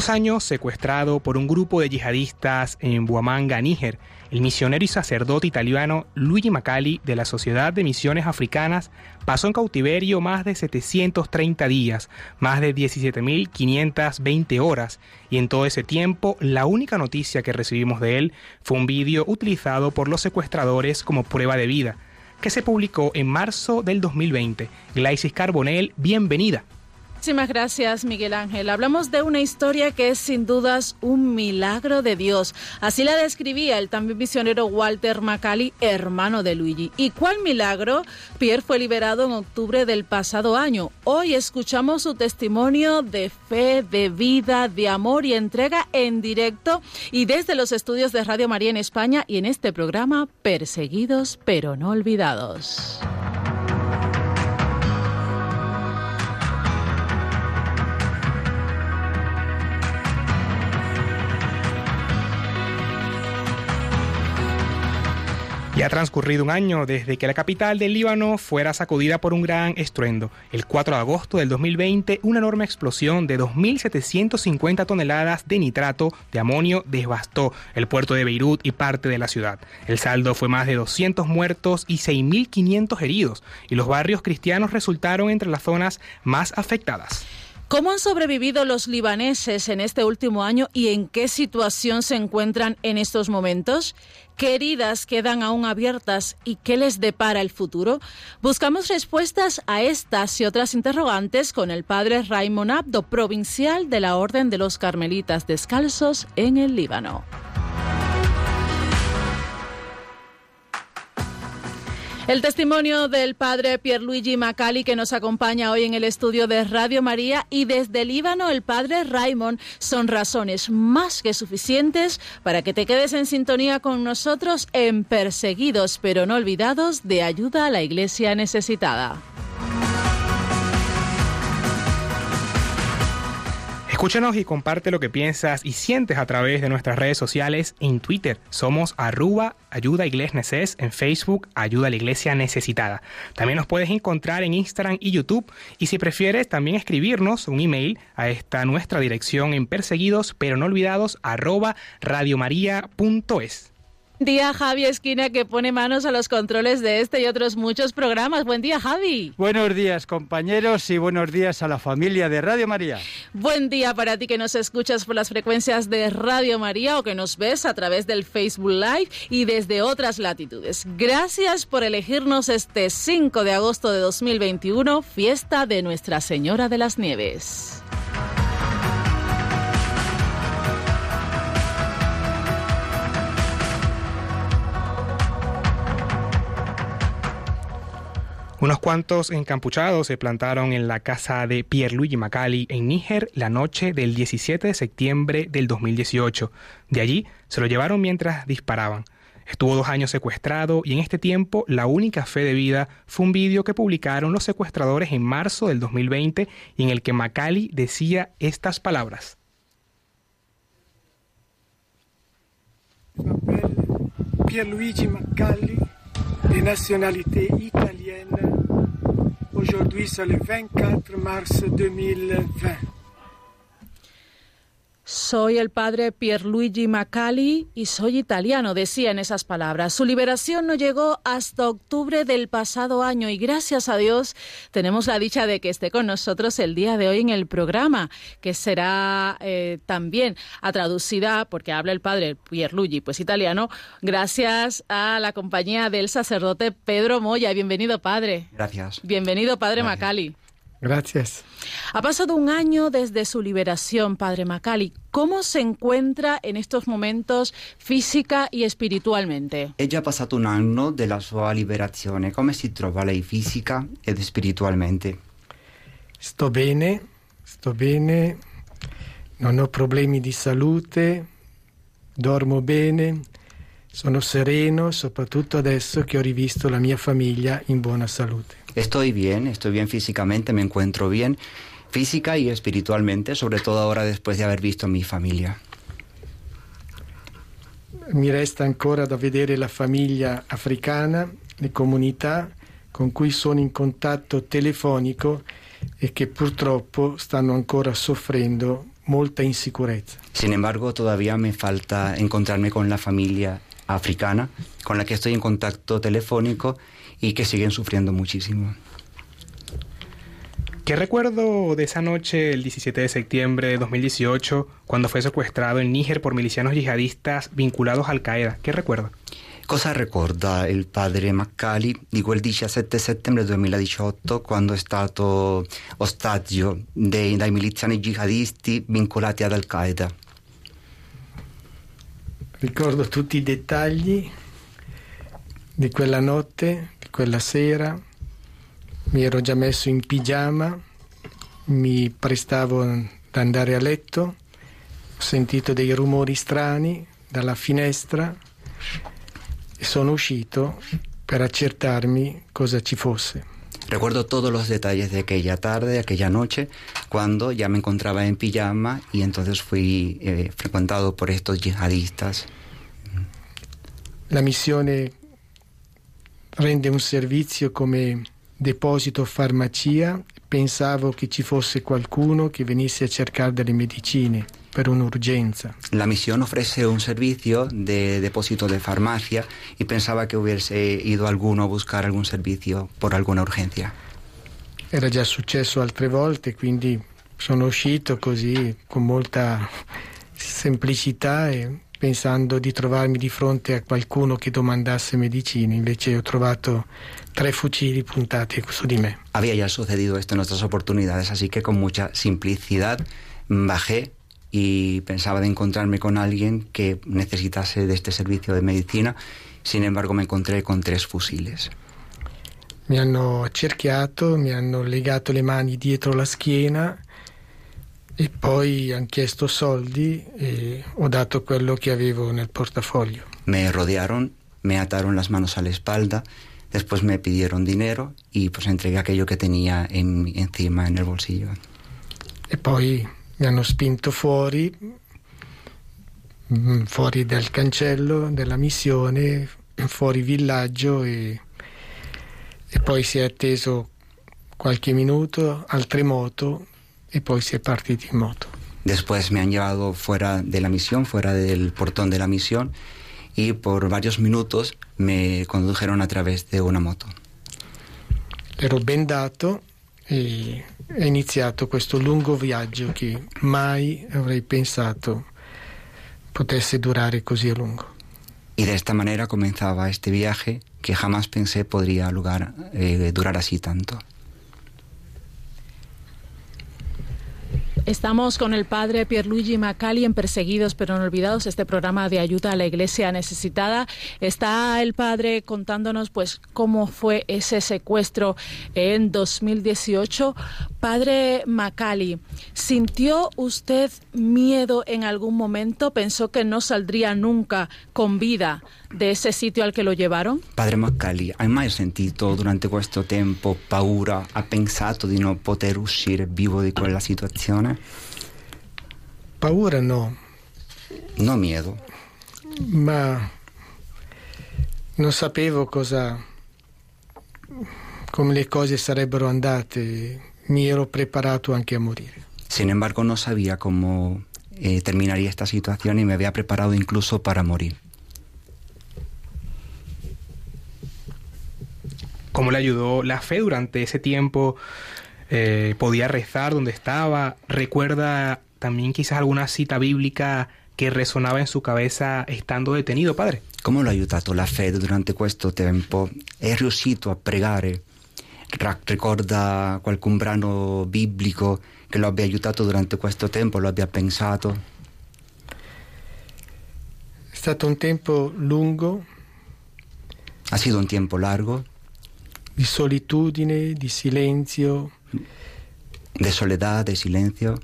Dos años secuestrado por un grupo de yihadistas en Buamanga, Níger, el misionero y sacerdote italiano Luigi Macali de la Sociedad de Misiones Africanas pasó en cautiverio más de 730 días, más de 17.520 horas, y en todo ese tiempo la única noticia que recibimos de él fue un vídeo utilizado por los secuestradores como prueba de vida, que se publicó en marzo del 2020. Glaisis Carbonell, bienvenida. Muchísimas gracias, Miguel Ángel. Hablamos de una historia que es sin dudas un milagro de Dios. Así la describía el también misionero Walter Macali, hermano de Luigi. ¿Y cuál milagro? Pierre fue liberado en octubre del pasado año. Hoy escuchamos su testimonio de fe, de vida, de amor y entrega en directo y desde los estudios de Radio María en España y en este programa Perseguidos pero no olvidados. Ya ha transcurrido un año desde que la capital del Líbano fuera sacudida por un gran estruendo. El 4 de agosto del 2020, una enorme explosión de 2.750 toneladas de nitrato de amonio devastó el puerto de Beirut y parte de la ciudad. El saldo fue más de 200 muertos y 6.500 heridos, y los barrios cristianos resultaron entre las zonas más afectadas. ¿Cómo han sobrevivido los libaneses en este último año y en qué situación se encuentran en estos momentos? ¿Qué heridas quedan aún abiertas y qué les depara el futuro? Buscamos respuestas a estas y otras interrogantes con el padre Raymond Abdo, provincial de la Orden de los Carmelitas Descalzos en el Líbano. El testimonio del padre Pierluigi Macali que nos acompaña hoy en el estudio de Radio María y desde Líbano el padre Raymond son razones más que suficientes para que te quedes en sintonía con nosotros en Perseguidos pero no olvidados de ayuda a la iglesia necesitada. Escúchanos y comparte lo que piensas y sientes a través de nuestras redes sociales en Twitter. Somos arroba ayuda neces, en Facebook ayuda a la iglesia necesitada. También nos puedes encontrar en Instagram y YouTube y si prefieres también escribirnos un email a esta nuestra dirección en perseguidos pero no olvidados arroba radiomaria.es día Javi Esquina que pone manos a los controles de este y otros muchos programas. Buen día Javi. Buenos días compañeros y buenos días a la familia de Radio María. Buen día para ti que nos escuchas por las frecuencias de Radio María o que nos ves a través del Facebook Live y desde otras latitudes. Gracias por elegirnos este 5 de agosto de 2021, fiesta de Nuestra Señora de las Nieves. Unos cuantos encapuchados se plantaron en la casa de Pierluigi Macali en Níger la noche del 17 de septiembre del 2018. De allí se lo llevaron mientras disparaban. Estuvo dos años secuestrado y en este tiempo la única fe de vida fue un vídeo que publicaron los secuestradores en marzo del 2020 y en el que Macali decía estas palabras. Pierluigi Macali de nationalité italienne. Aujourd'hui, c'est le 24 mars 2020. Soy el padre Pierluigi Macali y soy italiano, decía en esas palabras. Su liberación no llegó hasta octubre del pasado año y gracias a Dios tenemos la dicha de que esté con nosotros el día de hoy en el programa, que será eh, también a traducida, porque habla el padre Pierluigi, pues italiano, gracias a la compañía del sacerdote Pedro Moya. Bienvenido, padre. Gracias. Bienvenido, padre Macali. Gracias. Ha pasado un año desde su liberación, Padre Macali. ¿Cómo se encuentra en estos momentos física y espiritualmente? È già passato un anno della sua liberazione. Come si trova lei fisica ed spiritualmente? Sto bene, sto bene, non ho problemi di salute, dormo bene, sono sereno, soprattutto adesso che ho rivisto la mia famiglia in buona salute. Estoy bien, estoy bien físicamente, me encuentro bien física y espiritualmente, sobre todo ahora después de haber visto a mi familia. Mi resta ancora da vedere la famiglia africana, le comunità con cui sono in contatto telefonico e che purtroppo stanno ancora soffrendo molta insicurezza. Sin embargo, todavía me falta encontrarme con la familia africana con la que estoy en contacto telefónico y que siguen sufriendo muchísimo. ¿Qué recuerdo de esa noche, el 17 de septiembre de 2018, cuando fue secuestrado en Níger por milicianos yihadistas vinculados a Al Qaeda? ¿Qué recuerdo? Cosa ricorda il padre Maccali di quel 17 settembre 2018 quando è stato ostaggio dei, dai miliziani jihadisti vincolati ad Al-Qaeda? Ricordo tutti i dettagli di quella notte, di quella sera. Mi ero già messo in pigiama, mi prestavo ad andare a letto, ho sentito dei rumori strani dalla finestra e sono uscito per accertarmi cosa ci fosse. Recuerdo todos los detalles de aquella tarde, de aquella noche, cuando ya me encontraba en pijama y entonces fui eh, frecuentado por estos yihadistas. La missione rende un servizio come deposito farmacia. Pensavo che ci fosse qualcuno che venisse a cercare delle medicine per un'urgenza. La misión ofrece un servicio de depósito de farmacia y pensaba que hubiese ido alguno a buscar algún servicio por alguna urgencia. Era già successo altre volte, quindi sono uscito così con molta semplicità e pensando di trovarmi di fronte a qualcuno che domandasse medicine, invece ho trovato tre fucili puntati su. Había ya sucedido esto en otras oportunidades, así que con mucha simplicidad bajé y pensaba de encontrarme con alguien que necesitase de este servicio de medicina. Sin embargo, me encontré con tres fusiles. Mi hanno cerchiato, mi hanno legato le mani dietro la schiena e poi hanno chiesto soldi e ho dato quello che avevo nel portafoglio. Me rodearon, me ataron las manos a la espalda, después me pidieron dinero y pues entregué aquello que tenía en, encima en el bolsillo. E poi mi hanno spinto fuori, mm, fuori dal cancello della missione, fuori villaggio e, e poi si è atteso qualche minuto, altre moto y poi si è partiti in moto. Después me han llevado fuera de la misión, fuera del portón de la misión, y por varios minutos me condujeron a través de una moto. Ero bendato e è iniziato questo lungo viaggio che mai avrei pensato potesse durare così a lungo. Y de esta manera comenzaba este viaje que jamás pensé podría lugar, eh, durar así tanto. Estamos con el padre Pierluigi Macali en Perseguidos pero no olvidados, este programa de ayuda a la iglesia necesitada. Está el padre contándonos pues cómo fue ese secuestro en 2018. Padre Macali, ¿sintió usted miedo en algún momento? ¿Pensó que no saldría nunca con vida de ese sitio al que lo llevaron? Padre Maccali, hai mai sentito durante questo tempo paura? Ha pensato di non poter uscire vivo di quella situazione? Paura no. No miedo. Ma non sapevo cosa come le cose sarebbero andate, mi ero preparato anche a morire. Sin embargo, no sabía cómo eh, terminaría esta situación y me había preparado incluso para morir. Cómo le ayudó la fe durante ese tiempo. Eh, podía rezar donde estaba. Recuerda también quizás alguna cita bíblica che resonava in sua cabeza estando detenido, padre. Come l'ha aiutato la fede durante questo tempo? È riuscito a pregare? Ricorda qualcun brano biblico che lo abbia aiutato durante questo tempo, lo abbia pensato? È stato un tempo lungo. Ha sido un tempo largo di solitudine, di silenzio, de soledad, de silencio,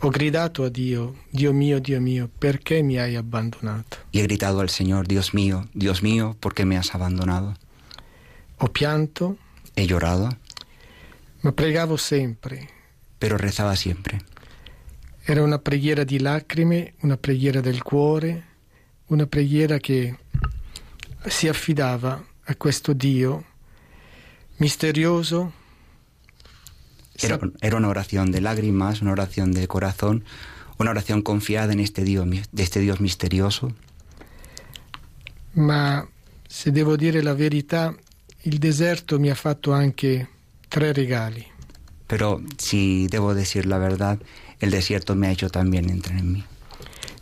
Ho gridato a Dio, Dio mio, Dio mio, perché mi hai abbandonato? y he gritado al Señor, Dios mío, Dios mío, ¿por qué me has abandonado? Ho pianto, He llorado, ma pregavo sempre. pero rezaba siempre. Era una preghiera di lacrime, una preghiera del cuore, una preghiera che si affidava a questo Dio misterioso, Era, era una oración de lágrimas, una oración de corazón, una oración confiada en este Dios, de este Dios misterioso. ma se devo dire la verità, il deserto mi ha fatto anche tre regali. Pero si debo decir la verdad, el desierto me ha hecho también entrar en mí.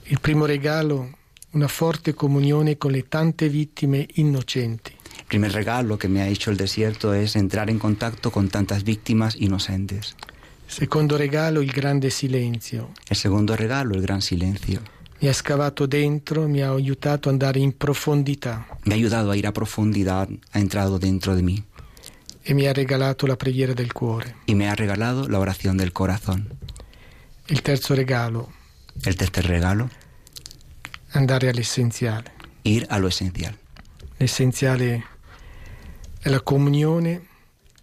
Il primo regalo, una forte comunione con le tante vittime innocenti. El primer regalo que me ha hecho el desierto es entrar en contacto con tantas víctimas inocentes. Secondo regalo, il grande silenzio. El segundo regalo, el gran silencio. Mi ha scavato dentro, mi ha aiutato ad andare in profondità Me ha ayudado a ir a profundidad, ha entrado dentro de mí e mi ha regalato la preghiera del cuore. y me ha regalado la oración del corazón. Il terzo regalo, El tercer regalo, andare all'essenziale. ir a lo esencial. L'essenziale è la comunione,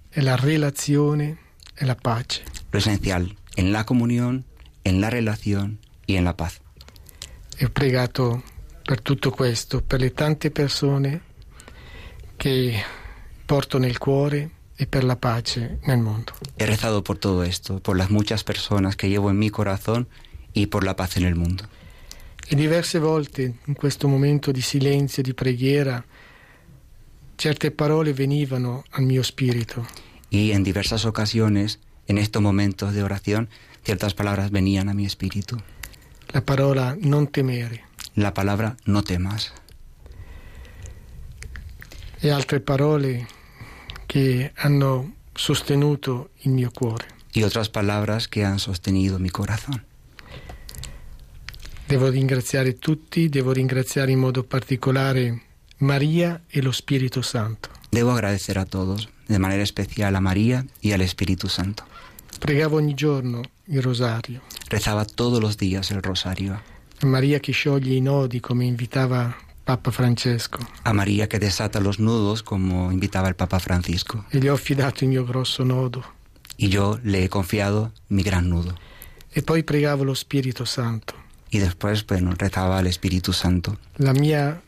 è la relazione, è la pace. Lo esencial en la comunión, en la relación y en la paz. E ho pregato per tutto questo, per le tante persone che porto nel cuore e per la pace nel mondo. He rezado por todo esto, por las muchas personas que llevo en mi corazón y por la paz en el mundo. E diverse volte in questo momento di silenzio, di preghiera, certe parole venivano al mio spirito. Y en diversas ocasiones, en estos momentos de oración, ciertas palabras venían a mi espíritu. La parola non temere La palabra no temas e altre parole che hanno sostenuto il mio cuore. y otras palabras que han sostenido mi corazón. Devo ringraziare tutti, devo ringraziare in modo particolare Maria e lo Spirito Santo. Debo agradecer a todos, de manera especial a María y al Espíritu Santo. Pregavo ogni giorno il rosario. Rezaba todos los días el rosario. A Maria che scioglie i nodi come invitava Papa Francesco A María que desata los nudos como invitaba el Papa Francisco. e gli ho affidato il mio grosso nodo. Y yo le he confiado mi gran nudo. E poi pregavo lo Spirito Santo. Y después, bueno, rezaba al Espíritu Santo. La mia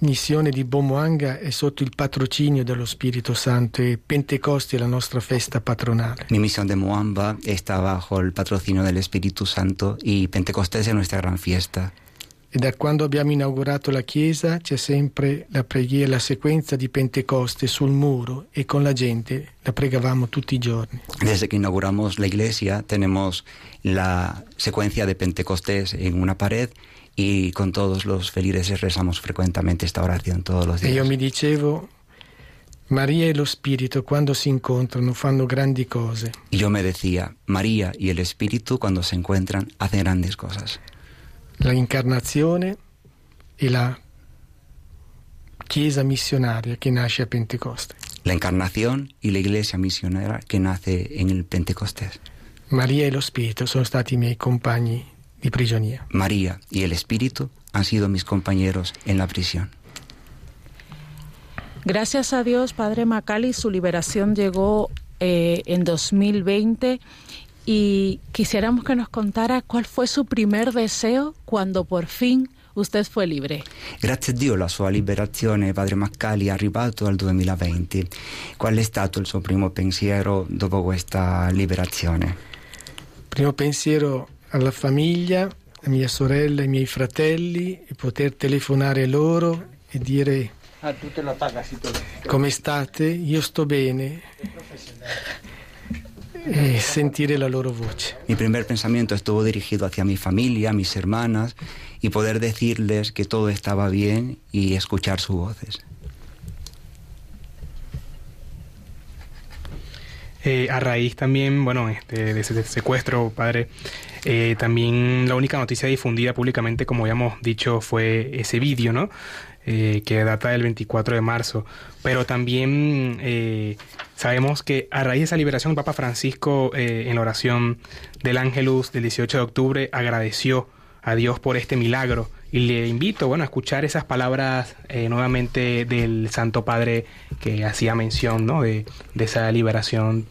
missione di Bomoanga è sotto il patrocinio dello Spirito Santo e Pentecoste è la nostra festa patronale. Mi misión de Moamba está bajo el patrocinio del Espíritu Santo y Pentecostés es nuestra gran fiesta. E da quando abbiamo inaugurato la chiesa c'è sempre la preghiera, la sequenza di Pentecoste sul muro e con la gente la pregavamo tutti i giorni. Desde que inauguramos la iglesia tenemos la secuencia de Pentecostés en una pared y con todos los feligreses rezamos frecuentemente esta oración todos los E io días. mi dicevo, Maria e lo Spirito quando si incontrano fanno grandi cose. Y yo me decía, María y el Espíritu cuando se encuentran hacen grandes cosas. La incarnazione e la chiesa missionaria che nasce a Pentecoste. La encarnación y la iglesia misionera que nace en el Pentecostés. Maria e lo Spirito sono stati i miei compagni di prigionia. María y el Espíritu han sido mis compañeros en la prisión. Gracias a Dios, Padre Macali, su liberación llegó eh, en 2020 y quisiéramos que nos contara cuál fue su primer deseo cuando por fin usted fue libre. Grazie a Dio la sua liberazione, padre Maccali, è arrivato al 2020. Qual è stato il suo primo pensiero dopo questa liberazione? Primo pensiero alla famiglia, a mia sorella, ai miei fratelli e poter telefonare loro e dire come state? Io sto bene e sentire la loro voce. Mi primer pensamiento estuvo dirigido hacia mi familia, mis hermanas, y poder decirles que todo estaba bien y escuchar sus voces. Eh, a raíz también, bueno, este, de ese secuestro, padre, Eh, también la única noticia difundida públicamente, como habíamos dicho, fue ese vídeo, ¿no? Eh, que data del 24 de marzo. Pero también eh, sabemos que a raíz de esa liberación, el Papa Francisco, en la oración del Ángelus del 18 de octubre, agradeció a Dios por este milagro. Y le invito, bueno, a escuchar esas palabras nuevamente del Santo Padre que hacía mención, ¿no? De esa liberación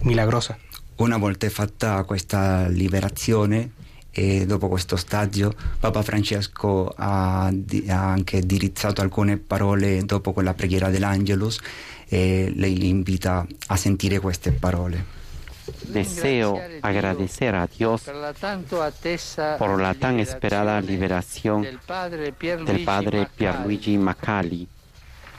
milagrosa. Una volta fatta questa liberazione e dopo questo stadio Papa Francesco ha, ha, anche indirizzato alcune parole dopo quella preghiera dell'Angelus e lei li invita a sentire queste parole. Deseo agradecer a Dios por la tan esperada liberación del padre Pierluigi Macali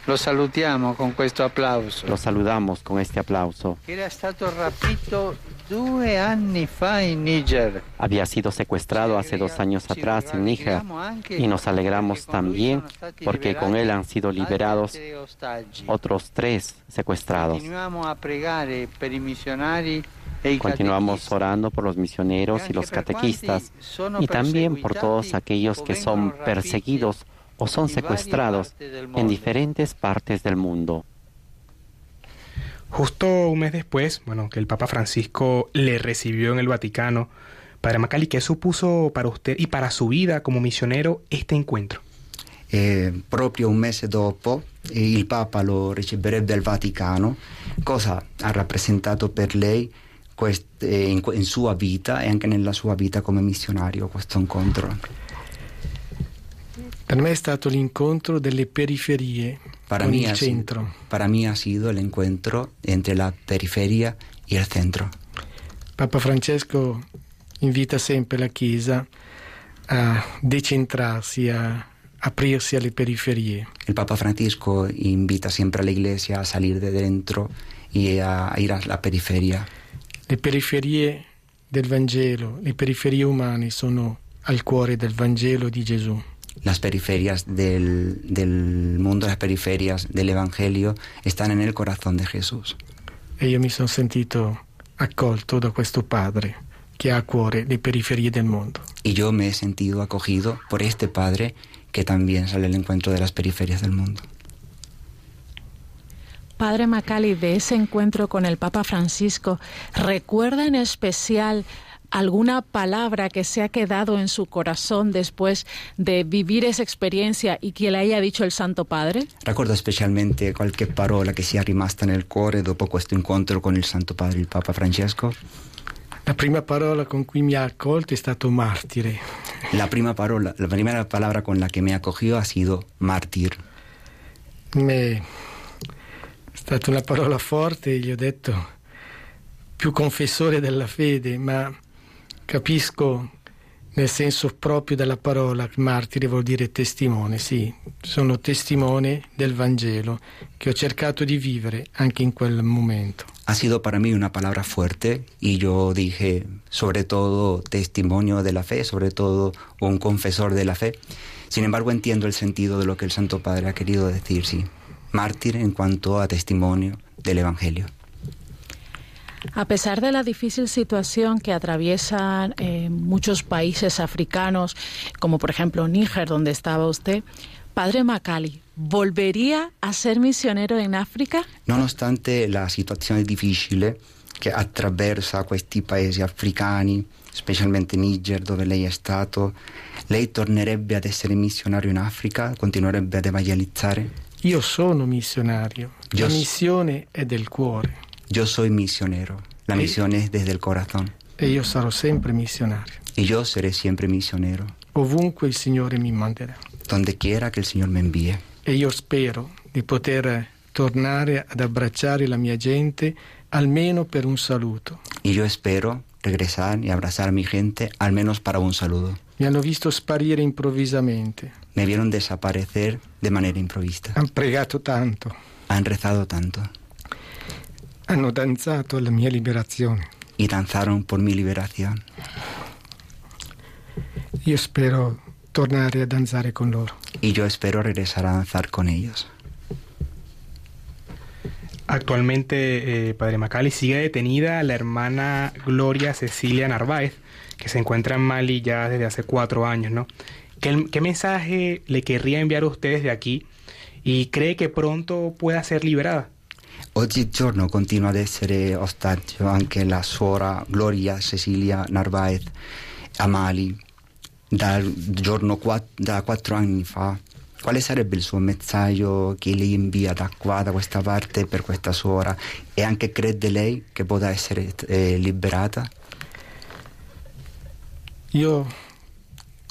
Lo salutiamo con questo applauso. Lo saludamos con este aplauso. Era stato rapito due anni fa in Niger. Había sido secuestrado hace dos años atrás en Níger y nos alegramos también porque con él han sido liberados otros tres secuestrados. Continuamos orando por los misioneros y los catequistas y también por todos aquellos que son perseguidos o son secuestrados en diferentes partes del mundo. Justo un mes después, bueno, que el Papa Francisco le recibió en el Vaticano, Padre Macali, ¿qué supuso para usted y para su vida como misionero este encuentro? Eh, proprio un mese dopo il Papa lo riceverebbe al Vaticano. Cosa ha rappresentato per lei quest, eh, in, in sua vita e anche nella sua vita come missionario questo incontro? Per me è stato l'incontro delle periferie para con il centro. Sido, para mí ha sido el encuentro entre la periferia y el centro. Papa Francesco invita sempre la Chiesa a decentrarsi, a aprirsi alle periferie. El Papa Francisco invita siempre a la Iglesia a salir de dentro y a ir a la periferia. Le periferie del Vangelo, le periferie umane sono al cuore del Vangelo di Gesù. Las periferias del, del, mundo, las periferias del Evangelio, están en el corazón de Jesús. E io mi sono sentito accolto da questo Padre che ha a cuore le periferie del mondo. Y yo me he sentido acogido por este Padre que también sale al encuentro de las periferias del mundo. Padre Macali, de ese encuentro con el Papa Francisco, ¿recuerda en especial alguna palabra que se ha quedado en su corazón después de vivir esa experiencia y que le haya dicho el Santo Padre? Ricordo specialmente qualche parola che sia rimasta nel cuore dopo questo incontro con il Santo Padre, il Papa Francesco. La prima parola con cui mi ha accolto è stato martire. La prima parola, la primera palabra con la que me acogió ha sido mártir. Me... È stata una parola forte, gli ho detto più confessore della fede, ma capisco nel senso proprio della parola, martire vuol dire testimone, sì, sono testimone del Vangelo che ho cercato di vivere anche in quel momento. Ha sido para mí una palabra fuerte y yo dije, sobre todo testimonio de la fe, sobre todo un confesor de la fe. Sin embargo, entiendo el sentido de lo que el Santo Padre ha querido decir, sí, mártir en cuanto a testimonio del Evangelio. A pesar de la difícil situación que atraviesan eh, muchos países africanos, como por ejemplo Níger, donde estaba usted, Padre Macali, ¿volvería a ser misionero en África? Nonostante la situazione difficile che attraversa questi paesi africani, specialmente Niger dove lei è stato, lei tornerebbe ad essere missionario in Africa, continuerebbe ad evangelizzare? Io sono missionario, Io la missione è del cuore Yo soy misionero, la misión es desde el corazón e io sarò sempre missionario, y yo seré siempre misionero, ovunque il Signore mi manderà. donde quiera que el Señor me envíe. E io spero di poter tornare ad abbracciare la mia gente almeno per un saluto. Y yo espero regresar y abrazar a mi gente, al menos para un saludo. Mi hanno visto sparire improvvisamente, Me vieron desaparecer de manera improvista. hanno pregato tanto, Han rezado tanto hanno danzato alla mia liberazione. y danzaron por mi liberación. Io spero tornare a danzare con loro. Y yo espero regresar a danzar con ellos. Actualmente, eh, Padre Macali, sigue detenida la hermana Gloria Cecilia Narváez, que se encuentra en Mali ya desde hace cuatro años, ¿no? ¿Qué, qué mensaje le querría enviar a ustedes de aquí y cree che pronto pueda ser liberata? Oggigiorno continua ad essere ostaggio anche la suora Gloria Cecilia Narvaez a Mali dal giorno da quattro anni fa. Quale sarebbe il suo messaggio che lei invia da qua, da questa parte, per questa suora? E anche crede lei che potrà essere eh, liberata? Io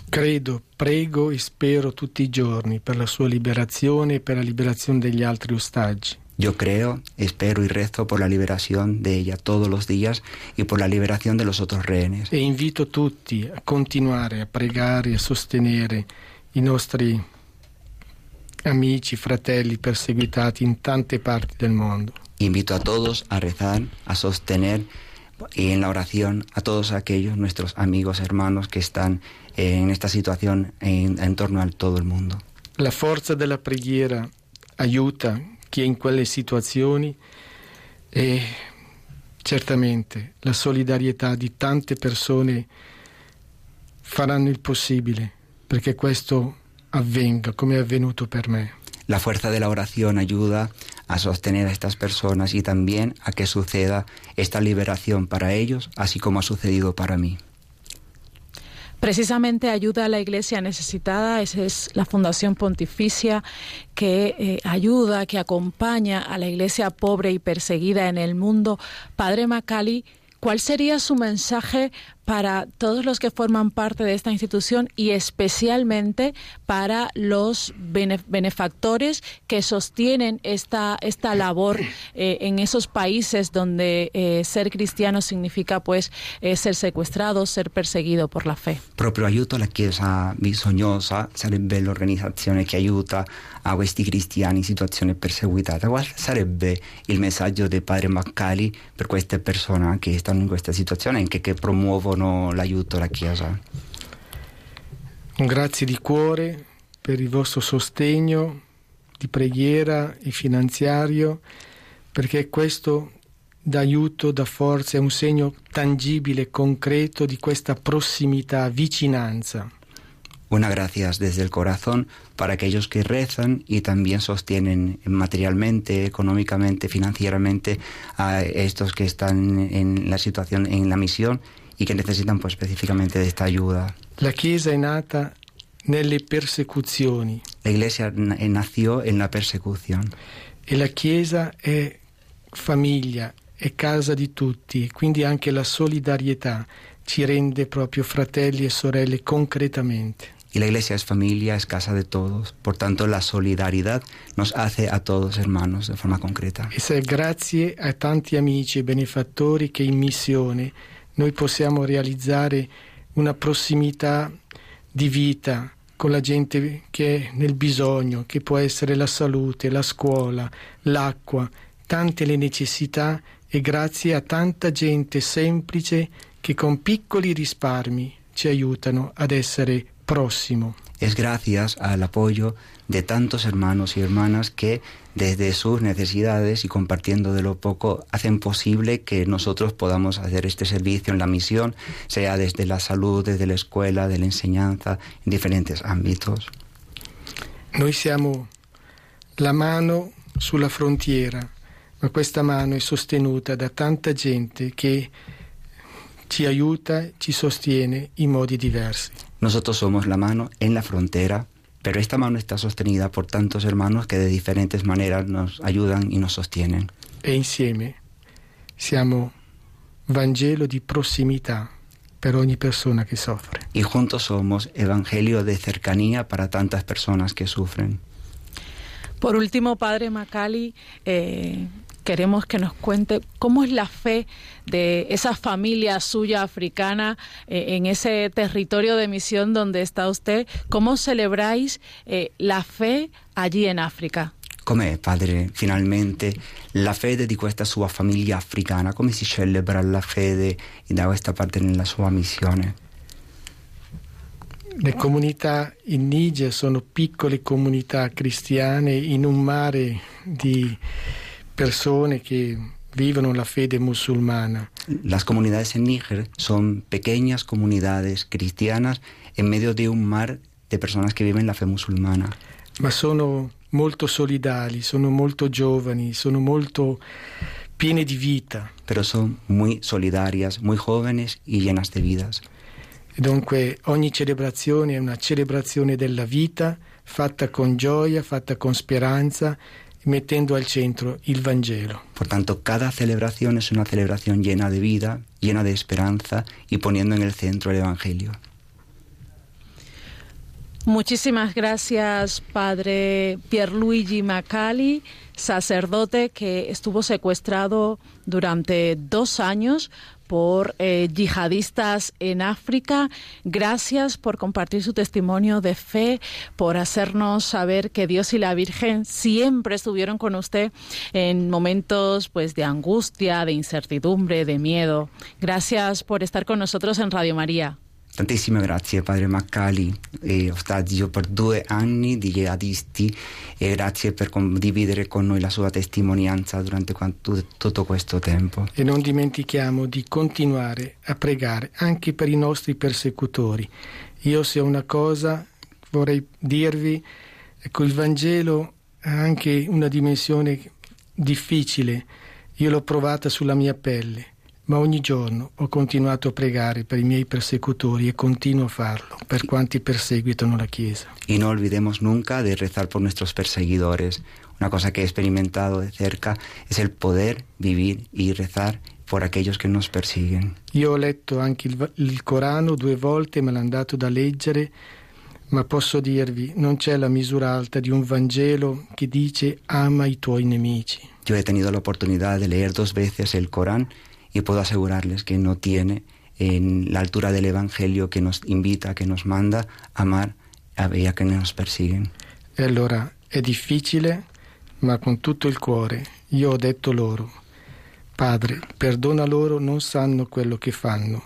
credo, prego e spero tutti i giorni per la sua liberazione e per la liberazione degli altri ostaggi. Yo creo, espero y rezo por la liberación de ella todos los días y por la liberación de los otros rehenes. E invito tutti a continuare a pregare e a sostenere i nostri amici, fratelli perseguitati in tante parti del mondo. Invito a todos a rezar, a sostener y en la oración a todos aquellos nuestros amigos, hermanos que están en esta situación en, en torno a todo el mundo. La forza della preghiera aiuta chi è in quelle situazioni e certamente la solidarietà di tante persone faranno il possibile perché questo avvenga come è avvenuto per me. La fuerza de la oración ayuda a sostener a estas personas y también a que suceda esta liberación para ellos, así como ha sucedido para mí. Precisamente ayuda a la iglesia necesitada, esa es la Fundación Pontificia que eh, ayuda, que acompaña a la iglesia pobre y perseguida en el mundo. Padre Macali, ¿cuál sería su mensaje para todos los que forman parte de esta institución y especialmente para los benefactores que sostienen esta, esta labor eh, en esos países donde eh, ser cristiano significa pues eh, ser secuestrado, ser perseguido por la fe. Proprio aiuto alla Chiesa bisognosa sarebbe l'organizzazione che aiuta a questi cristiani in situazione perseguitata. Qual sarebbe il messaggio del padre Maccali per queste persone che stanno in questa situazione e che promuovono chiedono l'aiuto alla Chiesa. Un grazie di cuore per il vostro sostegno di preghiera e finanziario, perché questo dà aiuto, dà forza, è un segno tangibile, e concreto di questa prossimità, vicinanza. Una gracias desde el corazón para aquellos que rezan y también sostienen materialmente, económicamente, financieramente a estos que están en la situación, en la misión y que necesitan pues, específicamente de esta ayuda. La Chiesa è nata nelle persecuzioni. La Iglesia nació en la persecución. E la Chiesa è famiglia, è casa di tutti, quindi anche la solidarietà ci rende proprio fratelli e sorelle concretamente. Y la iglesia es familia, es casa de todos. Por tanto, la solidaridad nos hace a todos hermanos de forma concreta. E se grazie a tanti amici e benefattori che in missione noi possiamo realizzare una prossimità di vita con la gente che è nel bisogno, che può essere la salute, la scuola, l'acqua, tante le necessità e grazie a tanta gente semplice che con piccoli risparmi ci aiutano ad essere prossimo. Es gracias al apoyo de tantos hermanos y hermanas que desde sus necesidades y compartiendo de lo poco hacen posible que nosotros podamos hacer este servicio en la misión, sea desde la salud, desde la escuela, de la enseñanza, en diferentes ámbitos. Noi siamo la mano sulla frontiera, ma questa mano è sostenuta da tanta gente che ci aiuta, ci sostiene in modi diversi. Nosotros somos la mano en la frontera, pero esta mano está sostenida por tantos hermanos que de diferentes maneras nos ayudan y nos sostienen. E insieme siamo Vangelo di prossimità per ogni persona che soffre. Y juntos somos evangelio de cercanía para tantas personas que sufren. Por último, Padre Macali, eh, queremos que nos cuente cómo es la fe de esa familia suya africana eh, en ese territorio de misión donde está usted. ¿Cómo celebráis eh, la fe allí en África? Com'è, padre, finalmente la fede di questa sua famiglia africana? Come si celebra la fede da questa parte nella sua missione? Le comunità in Niger sono piccole comunità cristiane in un mare di persone che vivono la fede musulmana. Las comunidades en Níger son pequeñas comunidades cristianas en medio de un mar de personas que viven la fe musulmana. Ma sono molto solidali, sono molto giovani, sono molto piene di vita. Pero son muy solidarias, muy jóvenes y llenas de vidas. Dunque ogni celebrazione è una celebrazione della vita fatta con gioia, fatta con speranza, mettendo al centro il Vangelo. Por tanto, cada celebración es una celebración llena de vida, llena de esperanza y poniendo en el centro el Evangelio. Muchísimas gracias, Padre Pierluigi Macali, sacerdote que estuvo secuestrado durante dos años por eh, yihadistas en África. Gracias por compartir su testimonio de fe, por hacernos saber que Dios y la Virgen siempre estuvieron con usted en momentos pues de angustia, de incertidumbre, de miedo. Gracias por estar con nosotros en Radio María. Tantissime grazie Padre Maccali e ostaggio per due anni di jihadisti e grazie per condividere con noi la sua testimonianza durante quanto, tutto questo tempo. E non dimentichiamo di continuare a pregare anche per i nostri persecutori. Io se una cosa vorrei dirvi, ecco il Vangelo ha anche una dimensione difficile, io l'ho provata sulla mia pelle ma ogni giorno ho continuato a pregare per i miei persecutori e continuo a farlo per quanti perseguitano la Chiesa. Y no olvidemos nunca de rezar por nuestros perseguidores. Una cosa que he experimentado de cerca es el poder vivir y rezar por aquellos che nos persiguen. Io ho letto anche il, il Corano due volte, me l'hanno dato da leggere, ma posso dirvi, non c'è la misura alta di un Vangelo che dice ama i tuoi nemici. Yo he tenido la oportunidad de leer dos veces el Corán y puedo asegurarles que no tiene en la altura del Evangelio que nos invita, que nos manda a amar a aquellos que nos persiguen. E allora è difficile, ma con tutto il cuore io ho detto loro, Padre, perdona loro, non sanno quello che fanno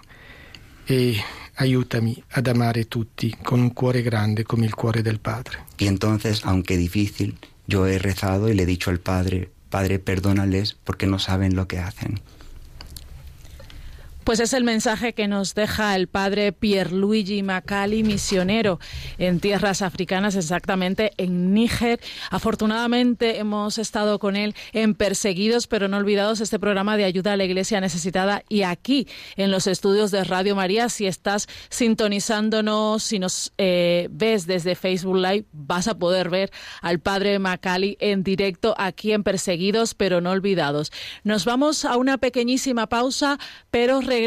e aiutami ad amare tutti con un cuore grande come il cuore del Padre. Y entonces, aunque difícil, yo he rezado y le he dicho al Padre, Padre, perdónales porque no saben lo que hacen. Pues es el mensaje que nos deja el padre Pierluigi Macali, misionero en tierras africanas, exactamente en Níger. Afortunadamente hemos estado con él en Perseguidos pero no olvidados, este programa de ayuda a la iglesia necesitada y aquí en los estudios de Radio María, si estás sintonizándonos, si nos eh, ves desde Facebook Live, vas a poder ver al padre Macali en directo aquí en Perseguidos pero no olvidados. Nos vamos a una pequeñísima pausa, pero regresamos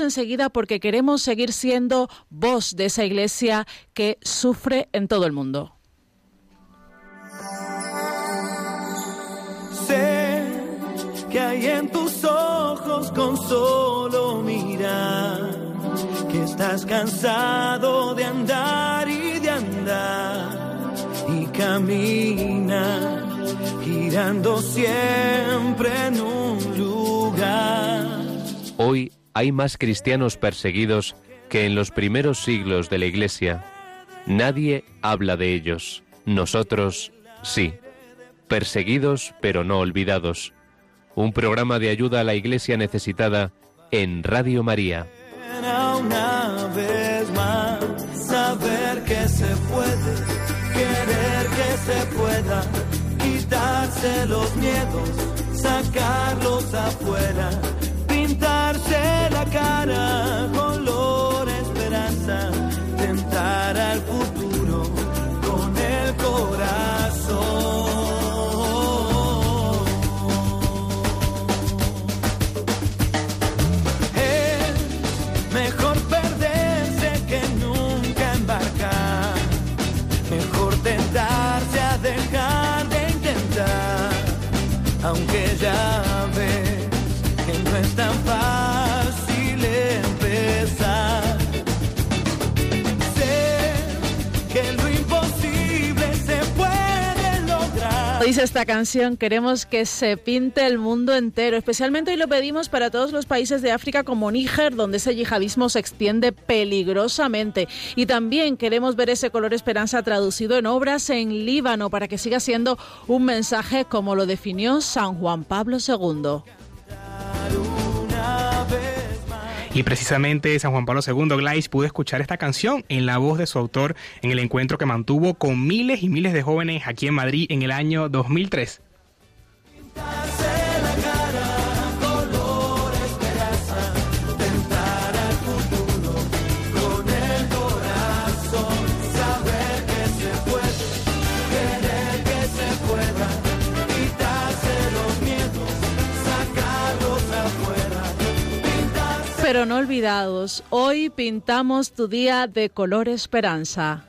enseguida porque queremos seguir siendo voz de esa iglesia que sufre en todo el mundo. Sé que hay en tus ojos con solo mirar, que estás cansado de andar y de andar y camina girando siempre en un lugar. Hoy hay más cristianos perseguidos que en los primeros siglos de la Iglesia. Nadie habla de ellos. Nosotros sí. Perseguidos pero no olvidados. Un programa de ayuda a la Iglesia necesitada en Radio María. Una vez más, saber que se puede, querer que se pueda, quitarse los miedos, sacarlos afuera Esta canción, queremos que se pinte el mundo entero. Especialmente hoy lo pedimos para todos los países de África como Níger, donde ese yihadismo se extiende peligrosamente. Y también queremos ver ese color esperanza traducido en obras en Líbano para que siga siendo un mensaje como lo definió San Juan Pablo II. Y precisamente San Juan Pablo II, Glais, pudo escuchar esta canción en la voz de su autor en el encuentro que mantuvo con miles y miles de jóvenes aquí en Madrid en el año 2003. Pero no olvidados. Hoy pintamos tu día de color esperanza.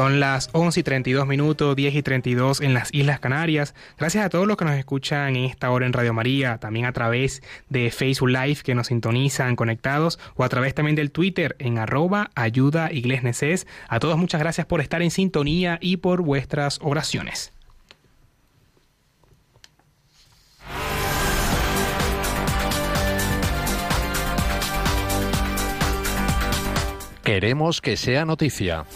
Son las 11 y 32 minutos, 10 y 32 en las Islas Canarias. Gracias a todos los que nos escuchan en esta hora en Radio María, también a través de Facebook Live que nos sintonizan conectados o a través también del Twitter en arroba ayuda neces. A todos muchas gracias por estar en sintonía y por vuestras oraciones. Queremos que sea noticia.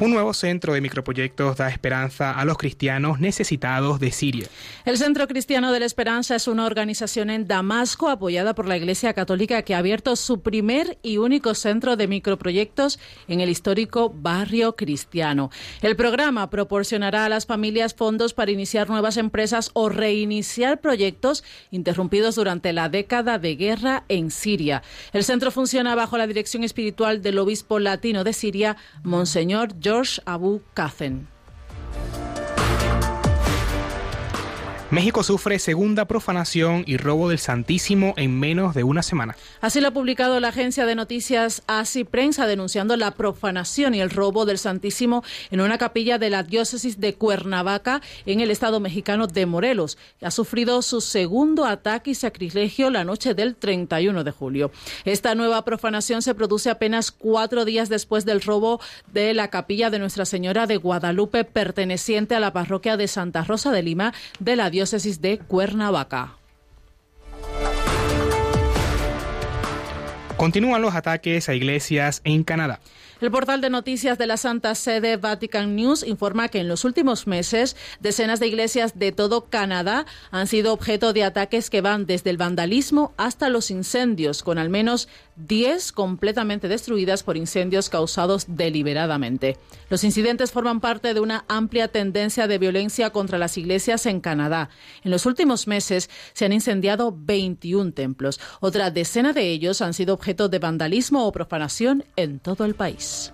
Un nuevo centro de microproyectos da esperanza a los cristianos necesitados de Siria. El Centro Cristiano de la Esperanza es una organización en Damasco apoyada por la Iglesia Católica que ha abierto su primer y único centro de microproyectos en el histórico barrio cristiano. El programa proporcionará a las familias fondos para iniciar nuevas empresas o reiniciar proyectos interrumpidos durante la década de guerra en Siria. El centro funciona bajo la dirección espiritual del obispo latino de Siria, Monseñor George Abu Kazen. México sufre segunda profanación y robo del Santísimo en menos de una semana. Así lo ha publicado la agencia de noticias ASI Prensa denunciando la profanación y el robo del Santísimo en una capilla de la diócesis de Cuernavaca en el estado mexicano de Morelos. Ha sufrido su segundo ataque y sacrilegio la noche del 31 de julio. Esta nueva profanación se produce apenas cuatro días después del robo de la capilla de Nuestra Señora de Guadalupe perteneciente a la parroquia de Santa Rosa de Lima de la diócesis de Cuernavaca. Continúan los ataques a iglesias en Canadá. El portal de noticias de la Santa Sede Vatican News informa que en los últimos meses decenas de iglesias de todo Canadá han sido objeto de ataques que van desde el vandalismo hasta los incendios, con al menos 10 completamente destruidas por incendios causados deliberadamente. Los incidentes forman parte de una amplia tendencia de violencia contra las iglesias en Canadá. En los últimos meses se han incendiado 21 templos. Otra decena de ellos han sido objeto de vandalismo o profanación en todo el país.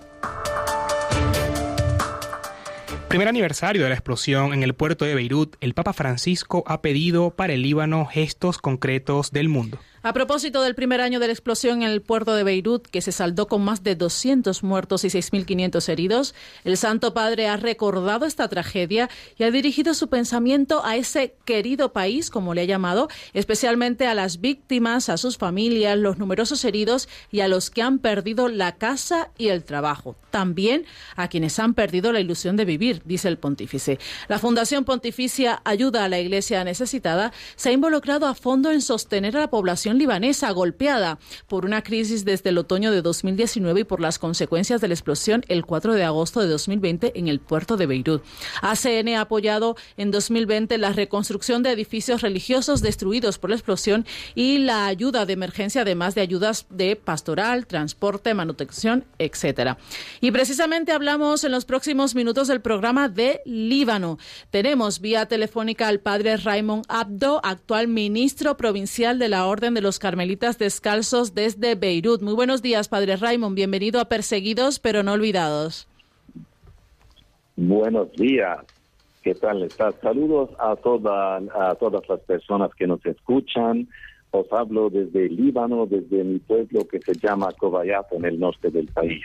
Primer aniversario de la explosión en el puerto de Beirut, el Papa Francisco ha pedido para el Líbano gestos concretos del mundo. A propósito del primer año de la explosión en el puerto de Beirut, que se saldó con más de 200 muertos y 6.500 heridos, el Santo Padre ha recordado esta tragedia y ha dirigido su pensamiento a ese querido país, como le ha llamado, especialmente a las víctimas, a sus familias, los numerosos heridos y a los que han perdido la casa y el trabajo. También a quienes han perdido la ilusión de vivir, dice el pontífice. La Fundación Pontificia Ayuda a la Iglesia Necesitada se ha involucrado a fondo en sostener a la población libanesa golpeada por una crisis desde el otoño de 2019 y por las consecuencias de la explosión el 4 de agosto de 2020 en el puerto de Beirut. ACN ha apoyado en 2020 la reconstrucción de edificios religiosos destruidos por la explosión y la ayuda de emergencia, además de ayudas de pastoral, transporte, manutención, etcétera. Y precisamente hablamos en los próximos minutos del programa de Líbano. Tenemos vía telefónica al padre Raymond Abdo, actual ministro provincial de la Orden de los Carmelitas Descalzos desde Beirut. Muy buenos días, Padre Raymond. Bienvenido a Perseguidos pero no olvidados. Buenos días. ¿Qué tal estás? Saludos a, toda, a todas las personas que nos escuchan. Os hablo desde Líbano, desde mi pueblo que se llama Cobayat, en el norte del país.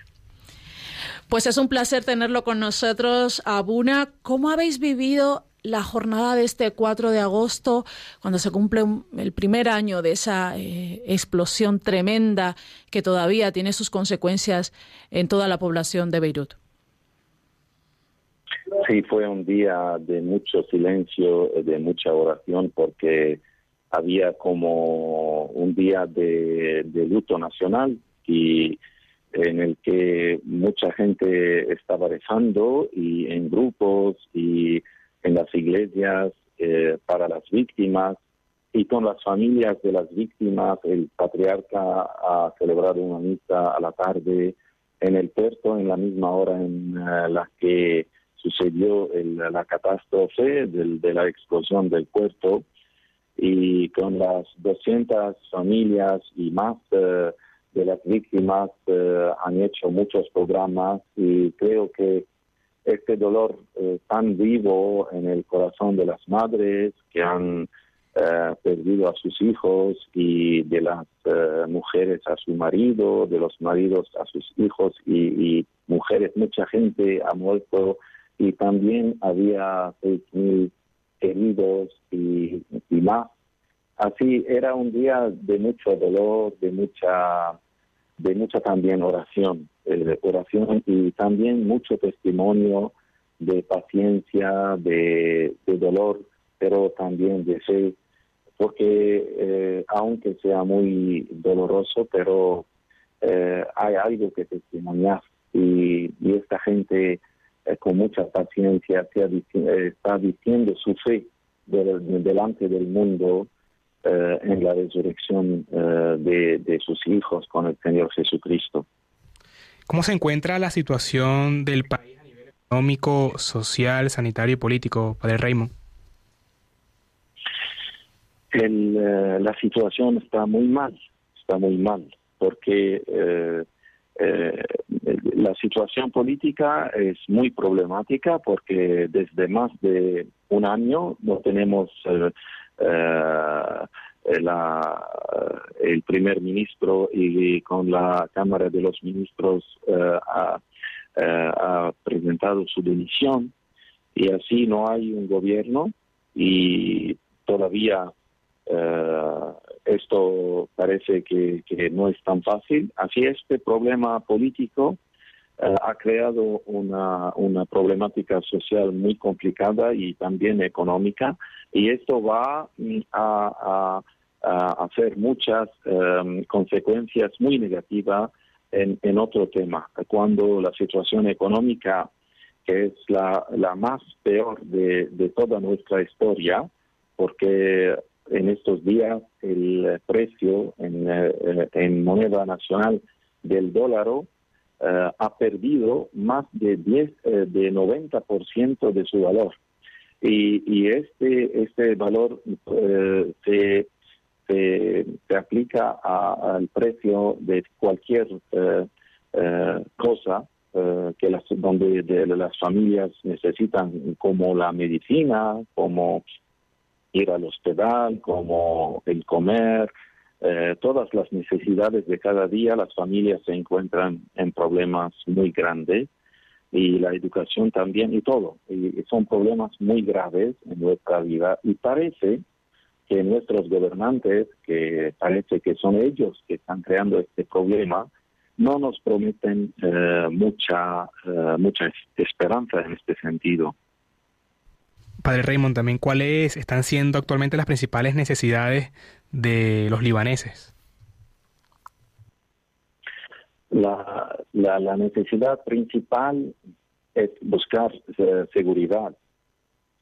Pues es un placer tenerlo con nosotros, Abuna. ¿Cómo habéis vivido la jornada de este 4 de agosto, cuando se cumple el primer año de esa eh, explosión tremenda que todavía tiene sus consecuencias en toda la población de Beirut. Sí, fue un día de mucho silencio, de mucha oración, porque había como un día de, de luto nacional y en el que mucha gente estaba rezando y en grupos y en las iglesias eh, para las víctimas y con las familias de las víctimas. El patriarca ha celebrado una misa a la tarde en el puerto en la misma hora en eh, la que sucedió la catástrofe de la explosión del puerto y con las 200 familias y más eh, de las víctimas han hecho muchos programas y creo que este dolor eh, tan vivo en el corazón de las madres que han eh, perdido a sus hijos y de las eh, mujeres a su marido, de los maridos a sus hijos y, mujeres, mucha gente ha muerto y también había seis mil heridos y, y más. Así era un día de mucho dolor, de mucha, de mucha también oración eh, oración y también mucho testimonio de paciencia, de, dolor, pero también de fe, porque eh, aunque sea muy doloroso, pero eh, hay algo que testimoniar y, esta gente eh, con mucha paciencia está diciendo su fe delante del mundo en la resurrección de, de sus hijos con el Señor Jesucristo. ¿Cómo se encuentra la situación del país a nivel económico, social, sanitario y político, Padre Raymond? Eh, la situación está muy mal, está muy mal, porque eh, eh, la situación política es muy problemática porque desde más de un año no tenemos eh, la, eh, el primer ministro y con la Cámara de los Ministros eh, ha, presentado su dimisión y así no hay un gobierno y todavía esto parece que, que, no es tan fácil. Así este problema político ha creado una, una problemática social muy complicada y también económica y esto va mm, a, hacer muchas em, consecuencias muy negativas en, en, otro tema, cuando la situación económica, que es la, la más peor de, de toda nuestra historia, porque en estos días el precio en, eh, en moneda nacional del dólar eh, ha perdido más de 10, eh, de 90% de su valor. Y, y este, este valor se se, aplica al precio de cualquier eh, eh, cosa eh, que las, donde las familias necesitan, como la medicina, como ir al hospital, como el comer, eh, todas las necesidades de cada día, las familias se encuentran en problemas muy grandes y la educación también y todo. Y son problemas muy graves en nuestra vida y parece que nuestros gobernantes, que parece que son ellos que están creando este problema, no nos prometen eh, mucha, eh, mucha esperanza en este sentido. Padre Raymond, también cuáles están siendo actualmente las principales necesidades de los libaneses. La, la, necesidad principal es buscar eh, seguridad,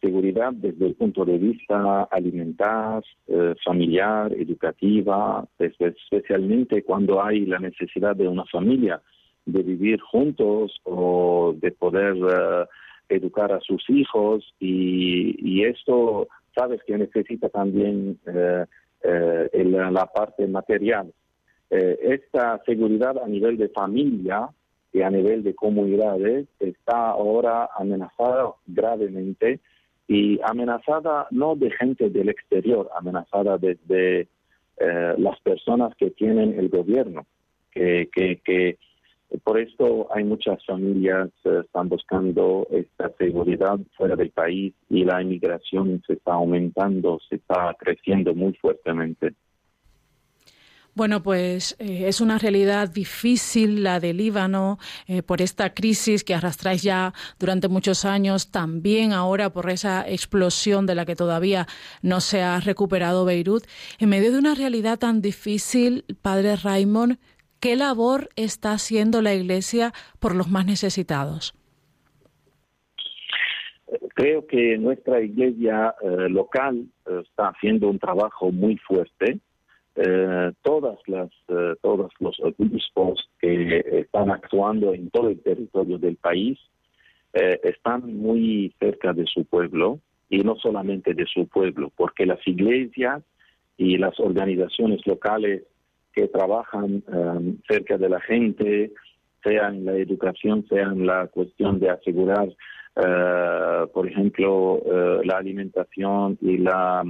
seguridad desde el punto de vista alimentar, eh, familiar, educativa, especialmente cuando hay la necesidad de una familia de vivir juntos o de poder eh, educar a sus hijos y, esto sabes que necesita también eh, la parte material. esta seguridad a nivel de familia y a nivel de comunidades está ahora amenazada gravemente y amenazada no de gente del exterior, amenazada desde eh, las personas que tienen el gobierno, que, que, que por esto hay muchas familias que están buscando esta seguridad fuera del país y la inmigración se está aumentando, se está creciendo muy fuertemente. Bueno, pues eh, es una realidad difícil la de Líbano eh, por esta crisis que arrastráis ya durante muchos años, también ahora por esa explosión de la que todavía no se ha recuperado Beirut. En medio de una realidad tan difícil, Padre Raymond, ¿qué labor está haciendo la Iglesia por los más necesitados? Creo que nuestra iglesia eh, local está haciendo un trabajo muy fuerte eh, todas las eh, todos los obispos que están actuando en todo el territorio del país eh, están muy cerca de su pueblo y no solamente de su pueblo, porque las iglesias y las organizaciones locales que trabajan cerca de la gente, sea en la educación, sea en la cuestión de asegurar, por ejemplo, la alimentación y la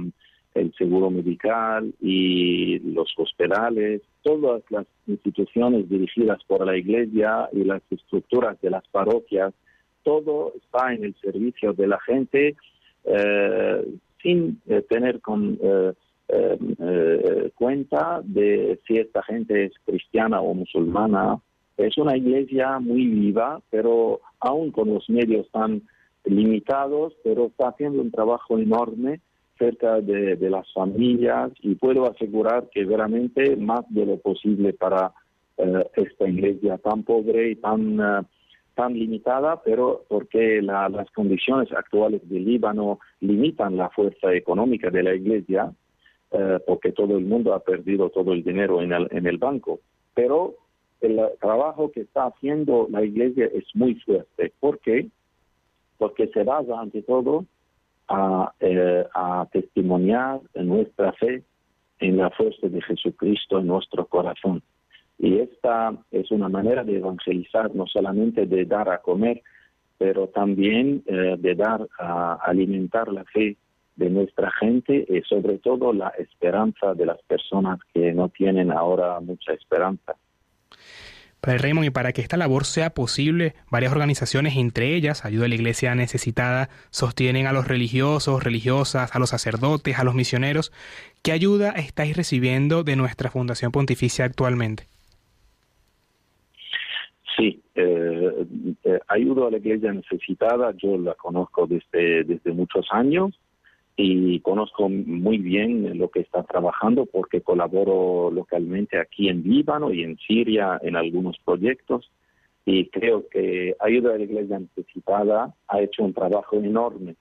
el seguro medical y los hospitales, todas las instituciones dirigidas por la Iglesia y las estructuras de las parroquias, todo está en el servicio de la gente eh, sin eh, tener con eh, cuenta de si esta gente es cristiana o musulmana. Es una iglesia muy viva, pero aún con los medios tan limitados, pero está haciendo un trabajo enorme cerca de, las familias y puedo asegurar que veramente más de lo posible para eh, esta iglesia tan pobre y tan, eh, tan limitada, pero porque las condiciones actuales del Líbano limitan la fuerza económica de la iglesia, eh, porque todo el mundo ha perdido todo el dinero en el, en el banco. Pero el trabajo que está haciendo la iglesia es muy fuerte. ¿Por qué? Porque se basa ante todo a, eh, testimoniar nuestra fe en la fuerza de Jesucristo en nuestro corazón. Y esta es una manera de evangelizar, no solamente de dar a comer, pero también eh, de dar a alimentar la fe de nuestra gente y sobre todo la esperanza de las personas que no tienen ahora mucha esperanza. Padre Raymond, y para que esta labor sea posible, varias organizaciones, entre ellas Ayuda a la Iglesia Necesitada, sostienen a los religiosos, religiosas, a los sacerdotes, a los misioneros. ¿Qué ayuda estáis recibiendo de nuestra Fundación Pontificia actualmente? Sí, eh, eh, ayuda a la Iglesia Necesitada, yo la conozco desde, desde muchos años y conozco muy bien lo que está trabajando porque colaboro localmente aquí en Líbano y en Siria en algunos proyectos. Y creo que Ayuda a la Iglesia Necesitada ha hecho un trabajo enorme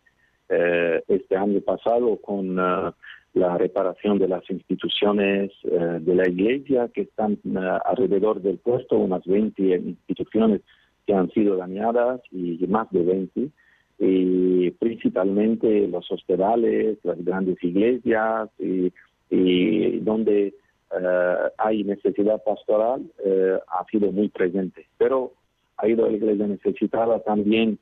eh, este año pasado con eh, la reparación de las instituciones eh, de la Iglesia que están alrededor del puesto, unas 20 instituciones que han sido dañadas y más de 20 y principalmente los hospitales, las grandes iglesias y, donde eh, hay necesidad pastoral eh, ha sido muy presente. Pero ha ido a la iglesia necesitada también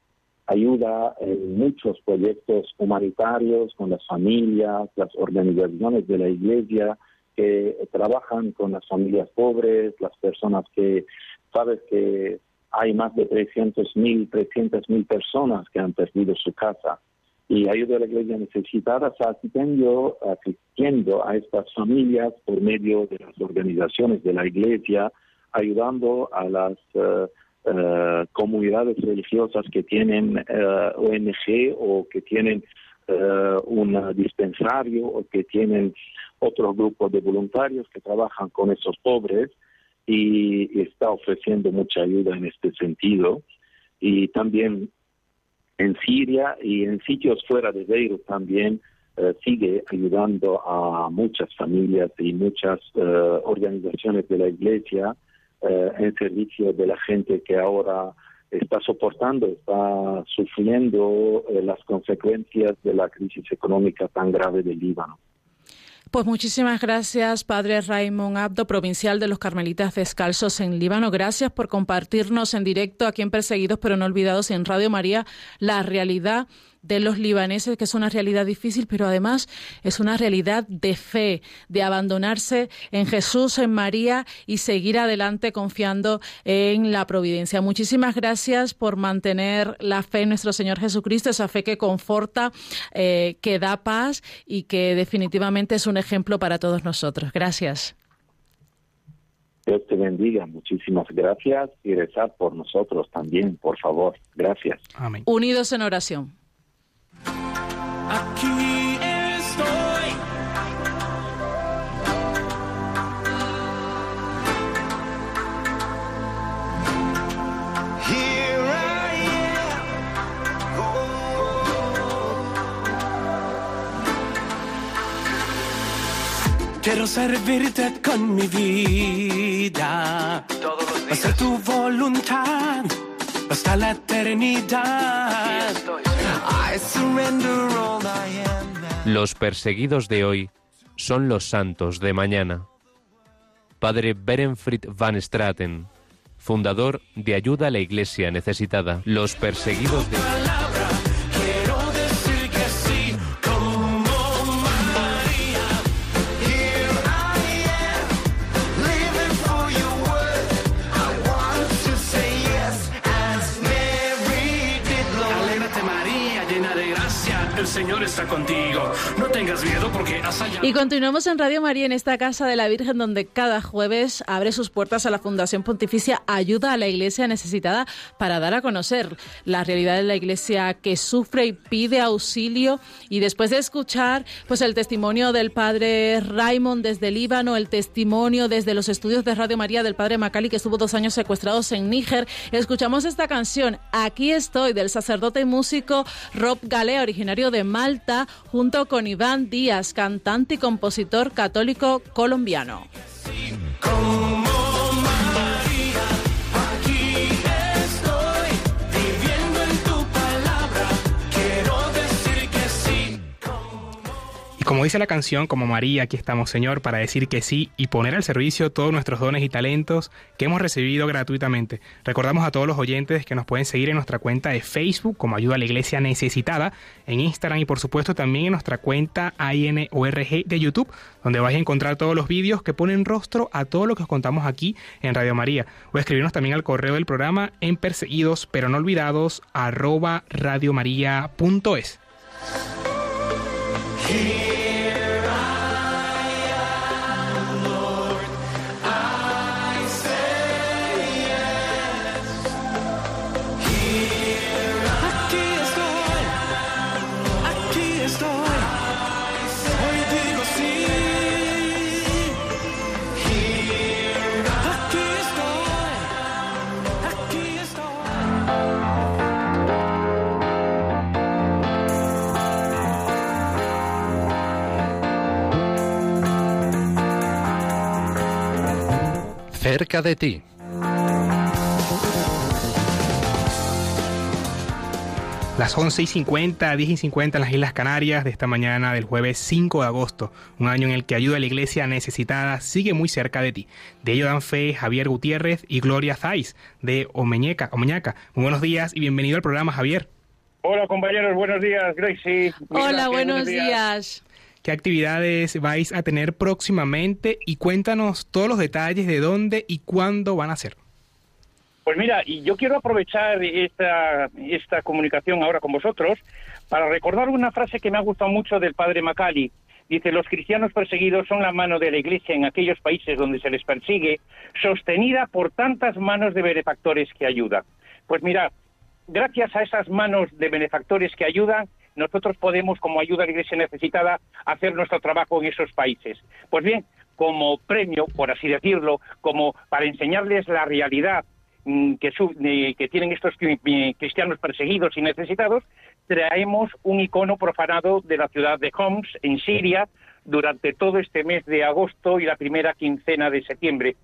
ayuda en muchos proyectos humanitarios con las familias, las organizaciones de la iglesia que trabajan con las familias pobres, las personas que, sabes que hay más de 300 mil, 300 mil personas que han perdido su casa. Y ayuda a la iglesia necesitada asistiendo, asistiendo a estas familias por medio de las organizaciones de la iglesia, ayudando a las eh, comunidades religiosas que tienen eh, ONG o que tienen un dispensario o que tienen otros grupos de voluntarios que trabajan con esos pobres y está ofreciendo mucha ayuda en este sentido. Y también en Siria y en sitios fuera de Beirut también eh, sigue ayudando a muchas familias y muchas eh, organizaciones de la iglesia eh, en servicio de la gente que ahora está soportando, está sufriendo las consecuencias de la crisis económica tan grave del Líbano. Pues muchísimas gracias, Padre Raymond Abdo, provincial de los Carmelitas Descalzos en Líbano. Gracias por compartirnos en directo aquí en Perseguidos pero no olvidados en Radio María la realidad de los libaneses, que es una realidad difícil, pero además es una realidad de fe, de abandonarse en Jesús, en María y seguir adelante confiando en la providencia. Muchísimas gracias por mantener la fe en nuestro Señor Jesucristo, esa fe que conforta, eh, que da paz y que definitivamente es un ejemplo para todos nosotros. Gracias. Dios te bendiga. Muchísimas gracias y rezar por nosotros también, por favor. Gracias. Amén. Unidos en oración. Aquí Quiero servirte con mi vida. Todos los días. Hacer tu voluntad hasta la eternidad. Los perseguidos de hoy son los santos de mañana. Padre Berenfried van Straten, fundador de Ayuda a la Iglesia Necesitada. Los perseguidos de está contigo. No tengas miedo porque has Y continuamos en Radio María en esta casa de la Virgen donde cada jueves abre sus puertas a la Fundación Pontificia Ayuda a la Iglesia Necesitada para dar a conocer la realidad de la Iglesia que sufre y pide auxilio. Y después de escuchar pues el testimonio del Padre Raymond desde Líbano, el testimonio desde los estudios de Radio María del Padre Macali que estuvo dos años secuestrados en Níger, escuchamos esta canción Aquí estoy del sacerdote y músico Rob Galea, originario de Malta, junto con Iván Díaz, cantante y compositor católico colombiano. Como dice la canción, como María, aquí estamos, Señor, para decir que sí y poner al servicio todos nuestros dones y talentos que hemos recibido gratuitamente. Recordamos a todos los oyentes que nos pueden seguir en nuestra cuenta de Facebook como Ayuda a la Iglesia Necesitada, en Instagram y por supuesto también en nuestra cuenta INORG de YouTube, donde vais a encontrar todos los vídeos que ponen rostro a todo lo que os contamos aquí en Radio María. O escribirnos también al correo del programa en perseguidos pero no olvidados arroba radiomaria.es. cerca de ti. Las 11 y 50, 10 y 50 en las Islas Canarias de esta mañana del jueves 5 de agosto, un año en el que ayuda a la iglesia necesitada sigue muy cerca de ti. De ello dan fe Javier Gutiérrez y Gloria Zais de Omeñeca. Omeñaca. Muy buenos días y bienvenido al programa, Javier. Hola compañeros, buenos días, Gracie. Hola, buenos días. Qué actividades vais a tener próximamente y cuéntanos todos los detalles de dónde y cuándo van a ser. Pues mira, y yo quiero aprovechar esta, esta comunicación ahora con vosotros para recordar una frase que me ha gustado mucho del padre Macali. Dice, los cristianos perseguidos son la mano de la Iglesia en aquellos países donde se les persigue, sostenida por tantas manos de benefactores que ayudan. Pues mira, gracias a esas manos de benefactores que ayudan, nosotros podemos, como ayuda a la Iglesia necesitada, hacer nuestro trabajo en esos países. Pues bien, como premio, por así decirlo, como para enseñarles la realidad mm, que, que, tienen estos cristianos perseguidos y necesitados, traemos un icono profanado de la ciudad de Homs, en Siria, durante todo este mes de agosto y la primera quincena de septiembre,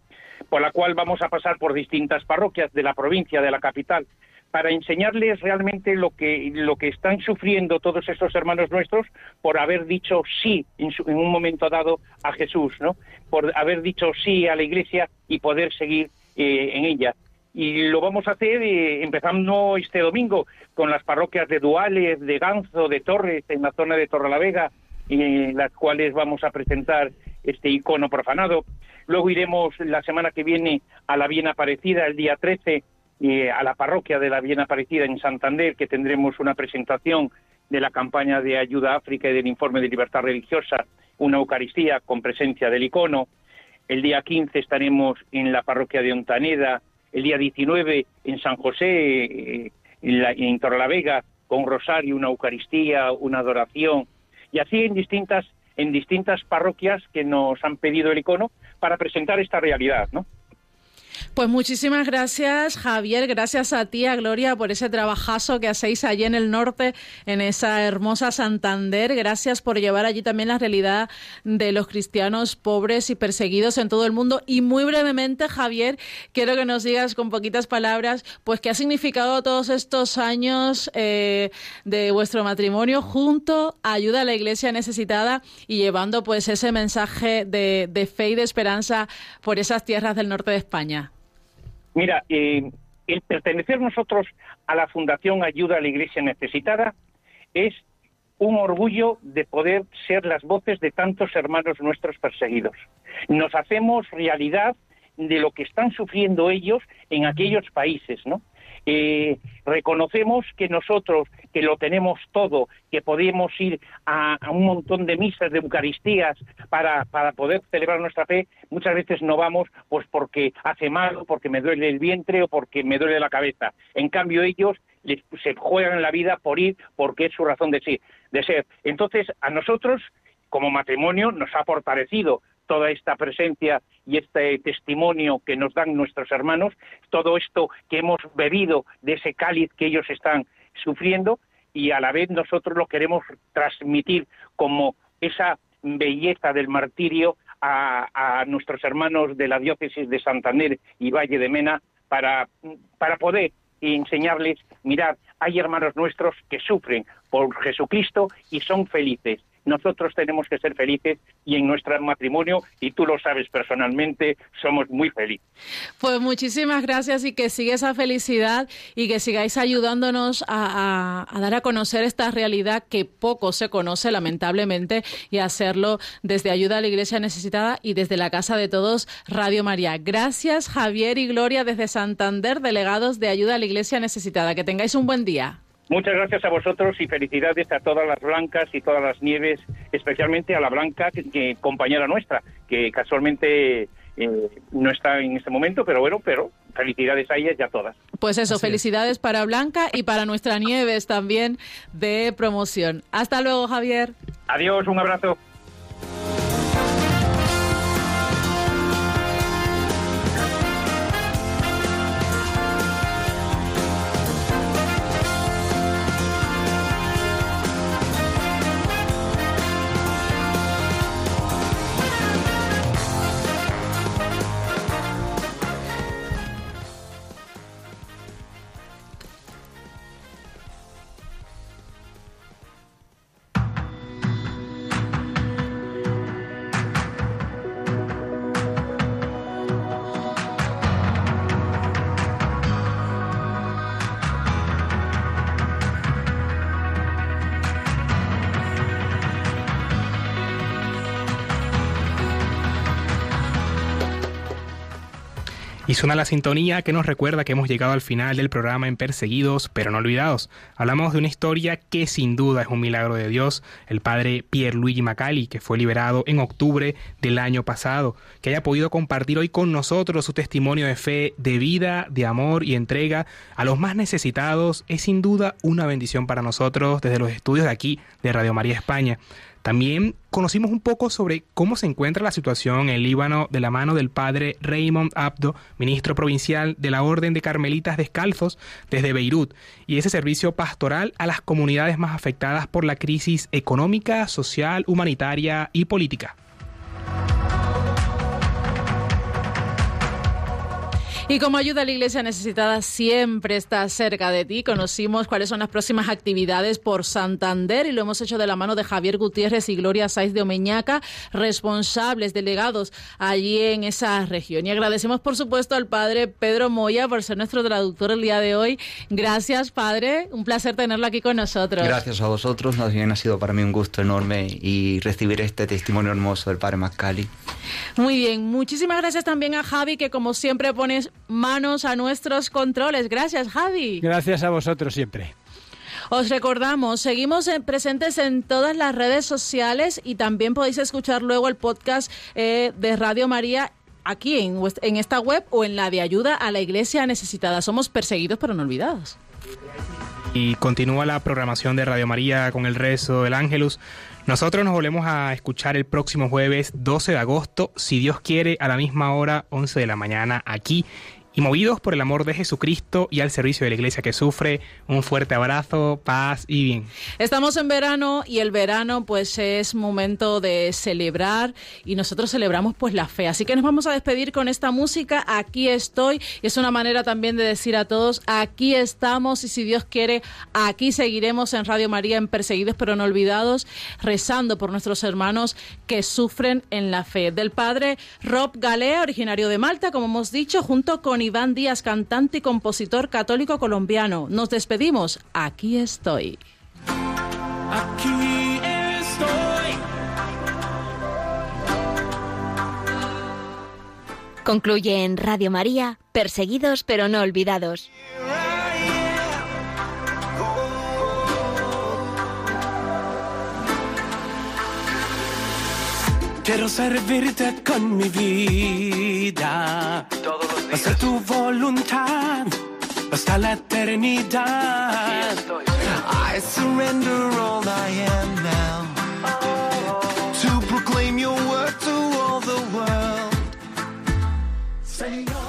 por la cual vamos a pasar por distintas parroquias de la provincia, de la capital, para enseñarles realmente lo que, lo que están sufriendo todos estos hermanos nuestros por haber dicho sí en, un momento dado a Jesús, ¿no? Por haber dicho sí a la Iglesia y poder seguir eh, en ella. Y lo vamos a hacer eh, empezando este domingo con las parroquias de Duales, de Ganzo, de Torres, en la zona de Torrelavega, en las cuales vamos a presentar este icono profanado. Luego iremos la semana que viene a la Bien Aparecida, el día 13, y a la parroquia de la Bien Aparecida en Santander, que tendremos una presentación de la campaña de ayuda a África y del informe de libertad religiosa, una Eucaristía con presencia del icono. El día 15 estaremos en la parroquia de Ontaneda, el día 19 en San José, eh, en, la, en con rosario, una Eucaristía, una adoración, y así en distintas, en distintas parroquias que nos han pedido el icono para presentar esta realidad, ¿no? Pues muchísimas gracias, Javier. Gracias a ti, a Gloria, por ese trabajazo que hacéis allí en el norte, en esa hermosa Santander. Gracias por llevar allí también la realidad de los cristianos pobres y perseguidos en todo el mundo. Y muy brevemente, Javier, quiero que nos digas con poquitas palabras, pues qué ha significado todos estos años eh, de vuestro matrimonio junto a ayuda a la Iglesia necesitada y llevando pues ese mensaje de, de fe y de esperanza por esas tierras del norte de España. Mira, eh, el pertenecer nosotros a la Fundación Ayuda a la Iglesia Necesitada es un orgullo de poder ser las voces de tantos hermanos nuestros perseguidos. Nos hacemos realidad de lo que están sufriendo ellos en aquellos países, ¿no? Eh, reconocemos que nosotros, que lo tenemos todo, que podemos ir a, un montón de misas, de Eucaristías, para, para, poder celebrar nuestra fe, muchas veces no vamos pues porque hace mal, porque me duele el vientre o porque me duele la cabeza. En cambio, ellos se juegan la vida por ir porque es su razón de, de ser. Entonces, a nosotros, como matrimonio, nos ha fortalecido toda esta presencia y este testimonio que nos dan nuestros hermanos, todo esto que hemos bebido de ese cáliz que ellos están sufriendo y a la vez nosotros lo queremos transmitir como esa belleza del martirio a, nuestros hermanos de la diócesis de Santander y Valle de Mena para, para poder enseñarles, mirad, hay hermanos nuestros que sufren por Jesucristo y son felices nosotros tenemos que ser felices y en nuestro matrimonio, y tú lo sabes personalmente, somos muy felices. Pues muchísimas gracias y que siga esa felicidad y que sigáis ayudándonos a, dar a conocer esta realidad que poco se conoce lamentablemente y hacerlo desde Ayuda a la Iglesia Necesitada y desde la Casa de Todos, Radio María. Gracias Javier y Gloria desde Santander, delegados de Ayuda a la Iglesia Necesitada. Que tengáis un buen día. Muchas gracias a vosotros y felicidades a todas las blancas y todas las nieves, especialmente a la blanca, que, compañera nuestra, que casualmente eh, no está en este momento, pero bueno, pero felicidades a ellas y a todas. Pues eso, felicidades para Blanca y para nuestra Nieves también de promoción. Hasta luego, Javier. Adiós, un abrazo. Suena la sintonía que nos recuerda que hemos llegado al final del programa en Perseguidos pero no olvidados. Hablamos de una historia que sin duda es un milagro de Dios, el padre Pierluigi Macali, que fue liberado en octubre del año pasado, que haya podido compartir hoy con nosotros su testimonio de fe, de vida, de amor y entrega a los más necesitados, es sin duda una bendición para nosotros desde los estudios de aquí de Radio María España. También conocimos un poco sobre cómo se encuentra la situación en Líbano de la mano del padre Raymond Abdo, ministro provincial de la Orden de Carmelitas Descalzos desde Beirut, y ese servicio pastoral a las comunidades más afectadas por la crisis económica, social, humanitaria y política. Y como ayuda a la Iglesia necesitada siempre está cerca de ti, conocimos cuáles son las próximas actividades por Santander y lo hemos hecho de la mano de Javier Gutiérrez y Gloria Saiz de Omeñaca, responsables, delegados allí en esa región. Y agradecemos, por supuesto, al padre Pedro Moya por ser nuestro traductor el día de hoy. Gracias, padre. Un placer tenerlo aquí con nosotros. Gracias a vosotros. Más bien ha sido para mí un gusto enorme y recibir este testimonio hermoso del padre Macali. Muy bien. Muchísimas gracias también a Javi, que como siempre pones manos a nuestros controles. Gracias, Javi. Gracias a vosotros siempre. Os recordamos, seguimos presentes en todas las redes sociales y también podéis escuchar luego el podcast eh, de Radio María aquí en, en esta web o en la de ayuda a la iglesia necesitada. Somos perseguidos pero no olvidados. Y continúa la programación de Radio María con el rezo del Ángelus. Nosotros nos volvemos a escuchar el próximo jueves 12 de agosto, si Dios quiere, a la misma hora, 11 de la mañana, aquí y movidos por el amor de Jesucristo y al servicio de la iglesia que sufre, un fuerte abrazo, paz y bien. Estamos en verano y el verano pues es momento de celebrar y nosotros celebramos pues la fe. Así que nos vamos a despedir con esta música, aquí estoy, y es una manera también de decir a todos, aquí estamos y si Dios quiere, aquí seguiremos en Radio María en Perseguidos pero no olvidados, rezando por nuestros hermanos que sufren en la fe. Del padre Rob Galea, originario de Malta, como hemos dicho, junto con Iván Díaz, cantante y compositor católico colombiano. Nos despedimos. Aquí estoy. Aquí estoy. Concluye en Radio María, Perseguidos pero no olvidados. Quiero servirte con mi vida. Hacer tu voluntad hasta la eternidad. I surrender all I am now. To proclaim your word to all the world. Señor.